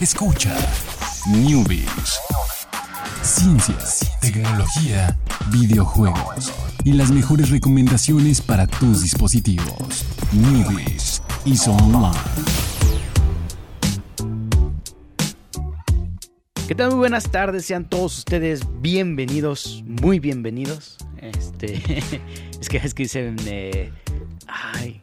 Escucha Newbies. Ciencias, tecnología, videojuegos y las mejores recomendaciones para tus dispositivos. Newbies y Online. ¿Qué tal? Muy buenas tardes, sean todos ustedes bienvenidos, muy bienvenidos. Este, es que es que dicen, eh, ay,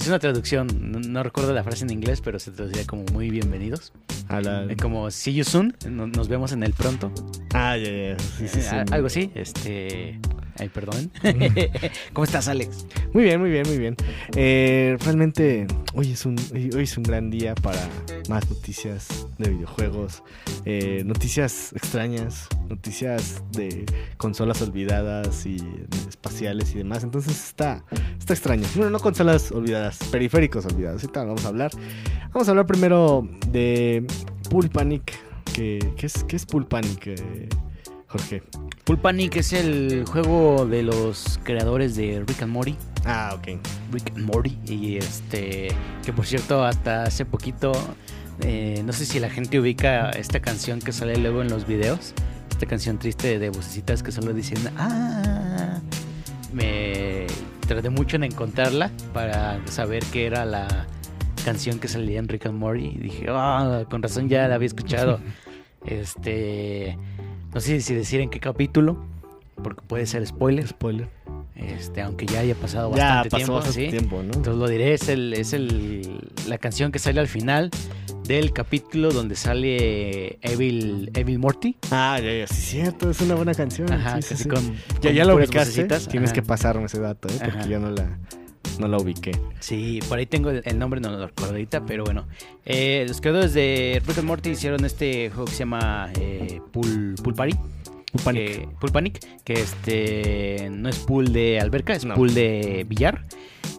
es una traducción, no, no recuerdo la frase en inglés, pero se traduciría como muy bienvenidos. A la- Eh, Como see you soon, no- nos vemos en el pronto. Ah, ya, ya. Sí, sí, Eh, sí. algo así, este, ay, perdón. ¿Cómo estás, Alex? Muy bien, muy bien, muy bien. Eh, realmente, hoy es, un, hoy es un gran día para más noticias de videojuegos, eh, noticias extrañas, noticias de consolas olvidadas y espaciales y demás. Entonces está, está extraño. Bueno, no consolas olvidadas, periféricos olvidados. Ahorita vamos a hablar. Vamos a hablar primero de Pool Panic. Que, ¿qué, es, ¿Qué es Pool Panic, eh, Jorge? Pool Panic es el juego de los creadores de Rick and Morty. Ah, ok. Rick and Morty. Y este, que por cierto, hasta hace poquito, eh, no sé si la gente ubica esta canción que sale luego en los videos. Esta canción triste de vocecitas que solo dicen, ah. Me tardé mucho en encontrarla para saber que era la canción que salía en Rick and Morty. Y dije, ah, con razón ya la había escuchado. este, no sé si decir en qué capítulo, porque puede ser spoiler. Spoiler. Este, aunque ya haya pasado Ya bastante pasó tiempo, bastante ¿sí? tiempo, ¿no? Entonces lo diré, es el, es el la canción que sale al final del capítulo donde sale Evil, Evil Morty. Ah, ya, ya, sí, cierto, es una buena canción. Ajá, sí, sí, con, Ya, ya la puras ubicaste. Tienes Ajá. que pasarme ese dato, ¿eh? Porque Ajá. yo no la, no la ubiqué. Sí, por ahí tengo el, el nombre, no lo recuerdo ahorita, pero bueno. Eh, los creadores de Rick and Morty hicieron este juego que se llama eh, Pool, Pool Party. Un panic. que- que este no es pool de alberca, es No. pool de billar.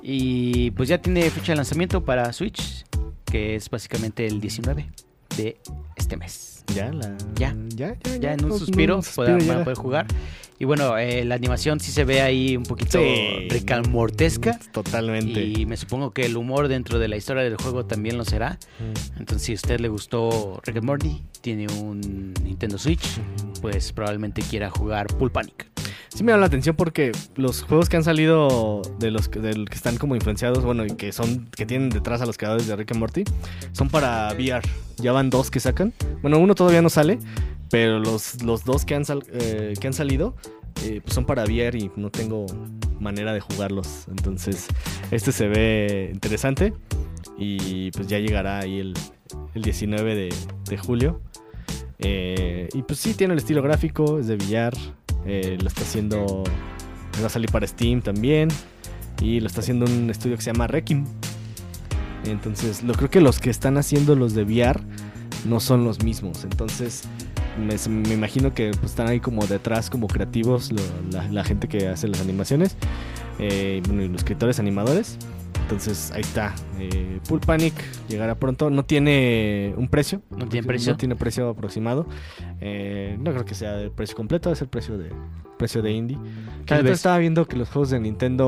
Y pues ya tiene fecha de lanzamiento para Switch, que es básicamente el 19 de este mes. Ya, la. Ya. Ya, ya. Ya en un suspiro, suspiro pueda- ya. van a poder jugar. Y bueno, eh, la animación sí se ve ahí un poquito Sí. Totalmente. Y me supongo que el humor dentro de la historia del juego también lo será. Mm. Entonces, si a usted le gustó Rick and Morty, tiene un Nintendo Switch, pues probablemente quiera jugar Pool Panic. Sí me llama la atención porque los juegos que han salido de los que, del que están como influenciados, bueno, y que son que tienen detrás a los creadores de Rick and Morty, son para VR. Ya van dos que sacan. Bueno, uno todavía no sale, pero los, los dos que han, sal- eh, que han salido eh, pues son para VR y no tengo manera de jugarlos. Entonces, este se ve interesante y pues ya llegará ahí el, el 19 de, de julio. Eh, y pues sí, tiene el estilo gráfico, es de billar. Eh, lo está haciendo. Va a salir para Steam también. Y lo está haciendo un estudio que se llama Requiem. Entonces, lo creo que los que están haciendo los de VR no son los mismos. Entonces, me, imagino que pues, están ahí como detrás, como creativos, la, gente que hace las animaciones. eh, bueno, y los escritores animadores. Entonces, ahí está. Eh, Pool Panic llegará pronto. No tiene un precio. ¿No tiene precio? No tiene precio aproximado. Eh, no creo que sea el precio completo, es el precio de precio de indie. Tal vez. estaba viendo que los juegos de Nintendo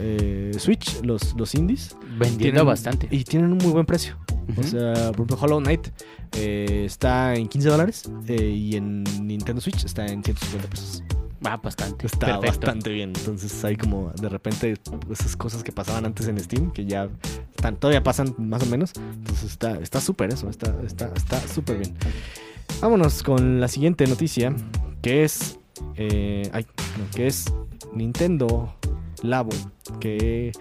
eh, Switch, los, los indies, Vendiendo tienen- bastante. y tienen un muy buen precio. O sea, por ejemplo, Hollow Knight eh, está en 15 dólares eh, y en Nintendo Switch está en 150 pesos. Va bastante. Está Perfecto. bastante bien. Entonces hay como de repente esas cosas que pasaban antes en Steam que ya están, todavía pasan más o menos. Entonces está está súper eso, está está está súper bien. Vámonos con la siguiente noticia que es eh, ay, no, que es Nintendo Labo que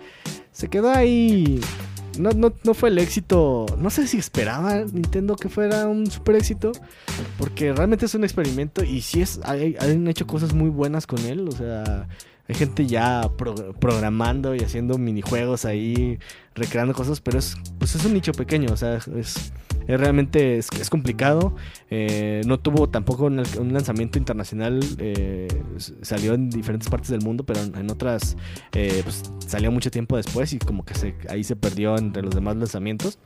se quedó ahí no, no, no fue el éxito. No sé si esperaba Nintendo que fuera un super éxito. Porque realmente es un experimento. Y sí es. hay- han hecho cosas muy buenas con él. O sea. Hay gente ya pro- programando y haciendo minijuegos ahí, recreando cosas, pero es, pues es un nicho pequeño, o sea, es, es realmente es, complicado. eh, no tuvo tampoco un, lanzamiento internacional, eh, salió en diferentes partes del mundo, pero en, otras eh, pues, salió mucho tiempo después y como que se, ahí se perdió entre los demás lanzamientos.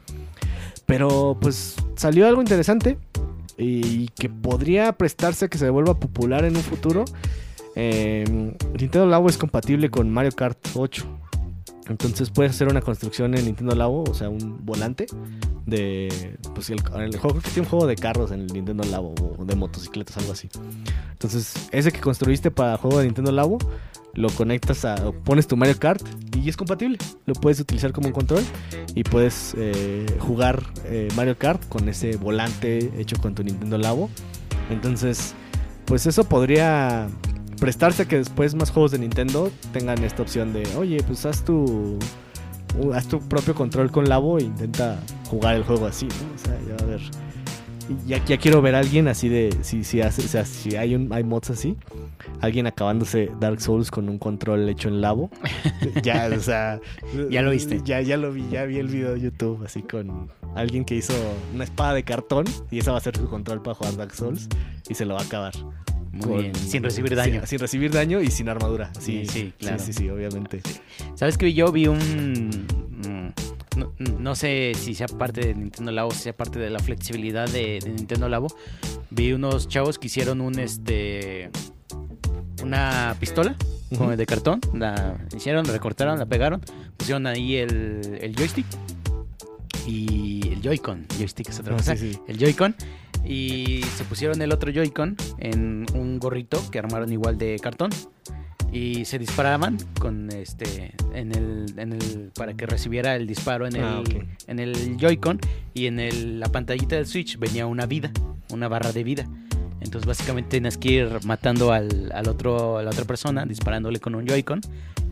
Pero pues salió algo interesante y que podría prestarse a que se vuelva popular en un futuro. Eh, Nintendo Labo es compatible con Mario Kart 8. Entonces puedes hacer una construcción en Nintendo Labo, o sea, un volante de. Pues el, el juego, creo que tiene un juego de carros en el Nintendo Labo o de motocicletas, algo así. Entonces, ese que construiste para juego de Nintendo Labo, lo conectas a. pones tu Mario Kart y es compatible. Lo puedes utilizar como un control y puedes eh, jugar eh, Mario Kart con ese volante hecho con tu Nintendo Labo. Entonces, pues eso podría prestarse a que después más juegos de Nintendo tengan esta opción de, oye, pues haz tu uh, haz tu propio control con Labo e intenta jugar el juego así, ¿no? O sea, ya a ver. Ya, ya quiero ver a alguien así de si si hace, o sea, si hay un hay mods así, alguien acabándose Dark Souls con un control hecho en Labo. ya, o sea, Ya lo viste. Ya ya lo vi, ya vi el video de YouTube así con alguien que hizo una espada de cartón y esa va a ser su control para jugar Dark Souls y se lo va a acabar. Muy Con- bien, sin recibir daño. Sin, sin recibir daño y sin armadura. Sí, Sí, sí, claro. Sí, sí, sí, obviamente. ¿Sabes que yo vi un... mm, No, no sé si sea parte de Nintendo Labo, si sea parte de la flexibilidad de, de Nintendo Labo. Vi unos chavos que hicieron un este una pistola de cartón. La hicieron, la recortaron, la pegaron, pusieron ahí el, el joystick y el Joy-Con. Joystick es otra Ah, cosa. sí, sí. El Joy-Con. Y se pusieron el otro Joy-Con en un gorrito que armaron igual de cartón. Y se disparaban con este en el, en el para que recibiera el disparo en el, Ah, ok. en el Joy-Con y en el- la pantallita del Switch venía una vida, una barra de vida. Entonces básicamente tenías que ir matando al, al otro, a la otra persona, disparándole con un Joy-Con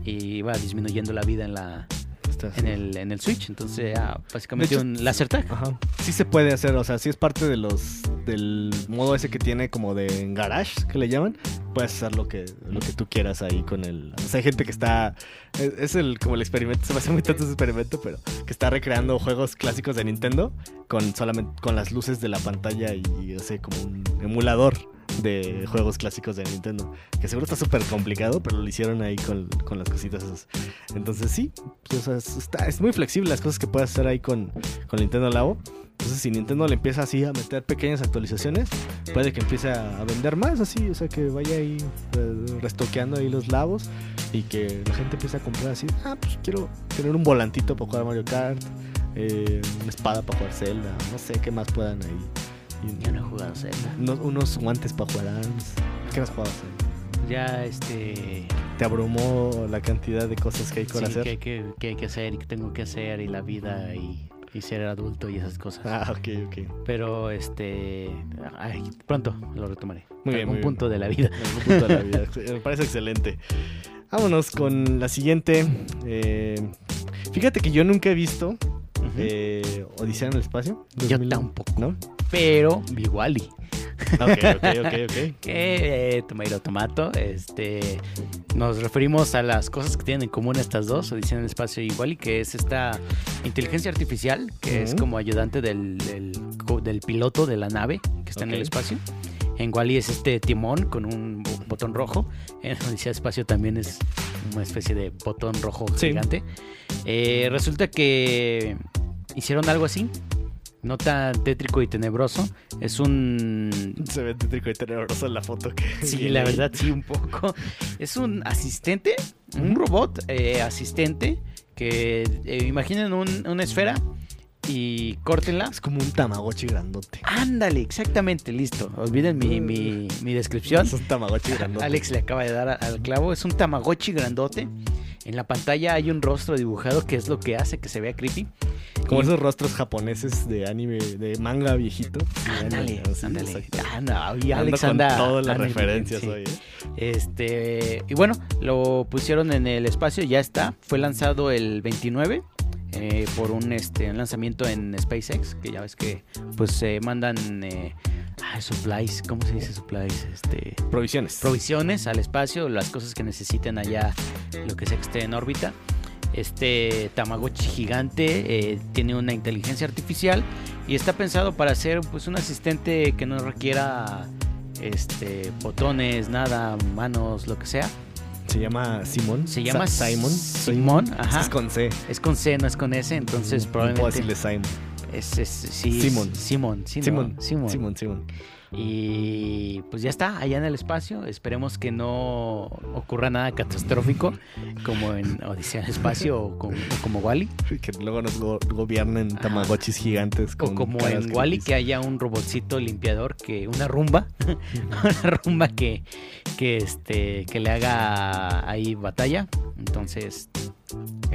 y iba disminuyendo la vida en la En el, en el Switch. Entonces era básicamente hecho, un laser tag. Ajá. Sí se puede hacer, o sea, sí es parte de los del modo ese que tiene como de garage que le llaman. Puedes hacer lo que lo que tú quieras ahí con el. O sea, hay gente que está es, es el como el experimento, se me hace muy tanto ese experimento, pero que está recreando juegos clásicos de Nintendo con solamente con las luces de la pantalla y, y hace como un emulador de juegos clásicos de Nintendo. Que seguro está súper complicado, pero lo hicieron ahí con, con las cositas esas. Entonces sí, pues, es, está- es muy flexible las cosas que puedes hacer ahí con, con Nintendo Labo. Entonces si Nintendo le empieza así a meter pequeñas actualizaciones, puede que empiece a, a vender más así, o sea que vaya ahí eh, restoqueando ahí los labos y que la gente empiece a comprar así, ah, pues quiero tener un volantito para jugar Mario Kart, eh, una espada para jugar Zelda, no sé qué más puedan ahí. Yo no he jugado Zelda. unos, unos guantes para jugar ARMS. ¿Qué más jugabas? ahí? Ya este ¿Te abrumó la cantidad de cosas que hay sí, hacer? que, que, que hay que hacer y que tengo que hacer y la vida y, y ser adulto y esas cosas. Ah, ok, ok. Pero este ay, pronto lo retomaré. Muy bien, Un punto de la vida. Algún punto de la vida. Me parece excelente. Vámonos con la siguiente. Eh, fíjate que yo nunca he visto eh, Odisea en el espacio. Yo 2000, tampoco. ¿No? Pero vi Wally. Ok, ok, ok, ok. Que eh, tomato tomato. Este nos referimos a las cosas que tienen en común estas dos, Odisea en el espacio y Wally, que es esta inteligencia artificial que es como ayudante del, del, piloto de la nave que está en el espacio. En Wally es este timón con un bo- botón rojo. En Odisea Espacio también es una especie de botón rojo Sí. gigante. Eh, resulta que hicieron algo así, no tan tétrico y tenebroso. Es un Se ve tétrico y tenebroso en la foto que. Sí, viene la verdad, sí, un poco. Es un asistente, un robot eh, asistente que eh, imaginen un- una esfera y córtenla. Es como un Tamagotchi grandote. Ándale, exactamente, listo. Olviden mi, mi, mi descripción. Es un Tamagotchi grandote. Alex le acaba de dar al clavo. Es un Tamagotchi grandote. En la pantalla hay un rostro dibujado que es lo que hace que se vea creepy. Como esos rostros japoneses de anime, de manga viejito. Ándale, ándale. Ah, no, y Ando Alex con anda. todas las anda en- referencias hoy. ¿eh? Este, y bueno, lo pusieron en el espacio, ya está. Fue lanzado el 29 eh, por un, este, un lanzamiento en SpaceX, que ya ves que pues se mandan eh, ah, supplies, ¿cómo se dice supplies? Este, Provisiones. provisiones al espacio, las cosas que necesiten allá, lo que sea que esté en órbita. Este Tamagotchi gigante eh, tiene una inteligencia artificial y está pensado para ser pues un asistente que no requiera este botones, nada, manos, lo que sea. Se llama Simón. Se llama Sa- Simon. Simón, ajá. Es con C. Es con C, no es con S, entonces No puedo probablemente decirle Simon. Es, es, sí, Simón. Simón. Simón, Simón. Simón, Simón. Y pues ya está, allá en el espacio. Esperemos que no ocurra nada catastrófico como en Odisea del Espacio o, con- o como Wally. Que luego nos go- gobiernen tamagotchis gigantes. O como en Wally, creepy. que haya un robotcito limpiador, que una rumba, una rumba que, que, este, que le haga ahí batalla. Entonces,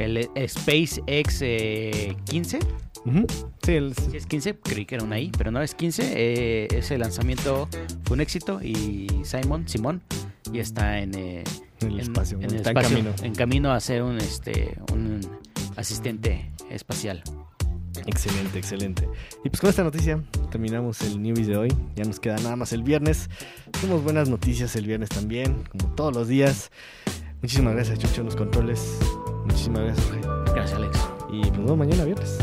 el SpaceX eh, 15, Ujú. Sí, el- si es 15, creí que era una I, pero no es 15. eh, ese lanzamiento fue un éxito y Simon, Simón, ya está en, eh, en el en- espacio. en el está en espacio, camino. en camino a ser un, este, un asistente espacial. Excelente, excelente. Y pues con esta noticia terminamos el Newbies de hoy. Ya nos queda nada más el viernes. Tenemos buenas noticias el viernes también, como todos los días. Muchísimas gracias, Chucho, en los controles. Muchísimas gracias. Gracias, Alex. Y nos vemos mañana viernes.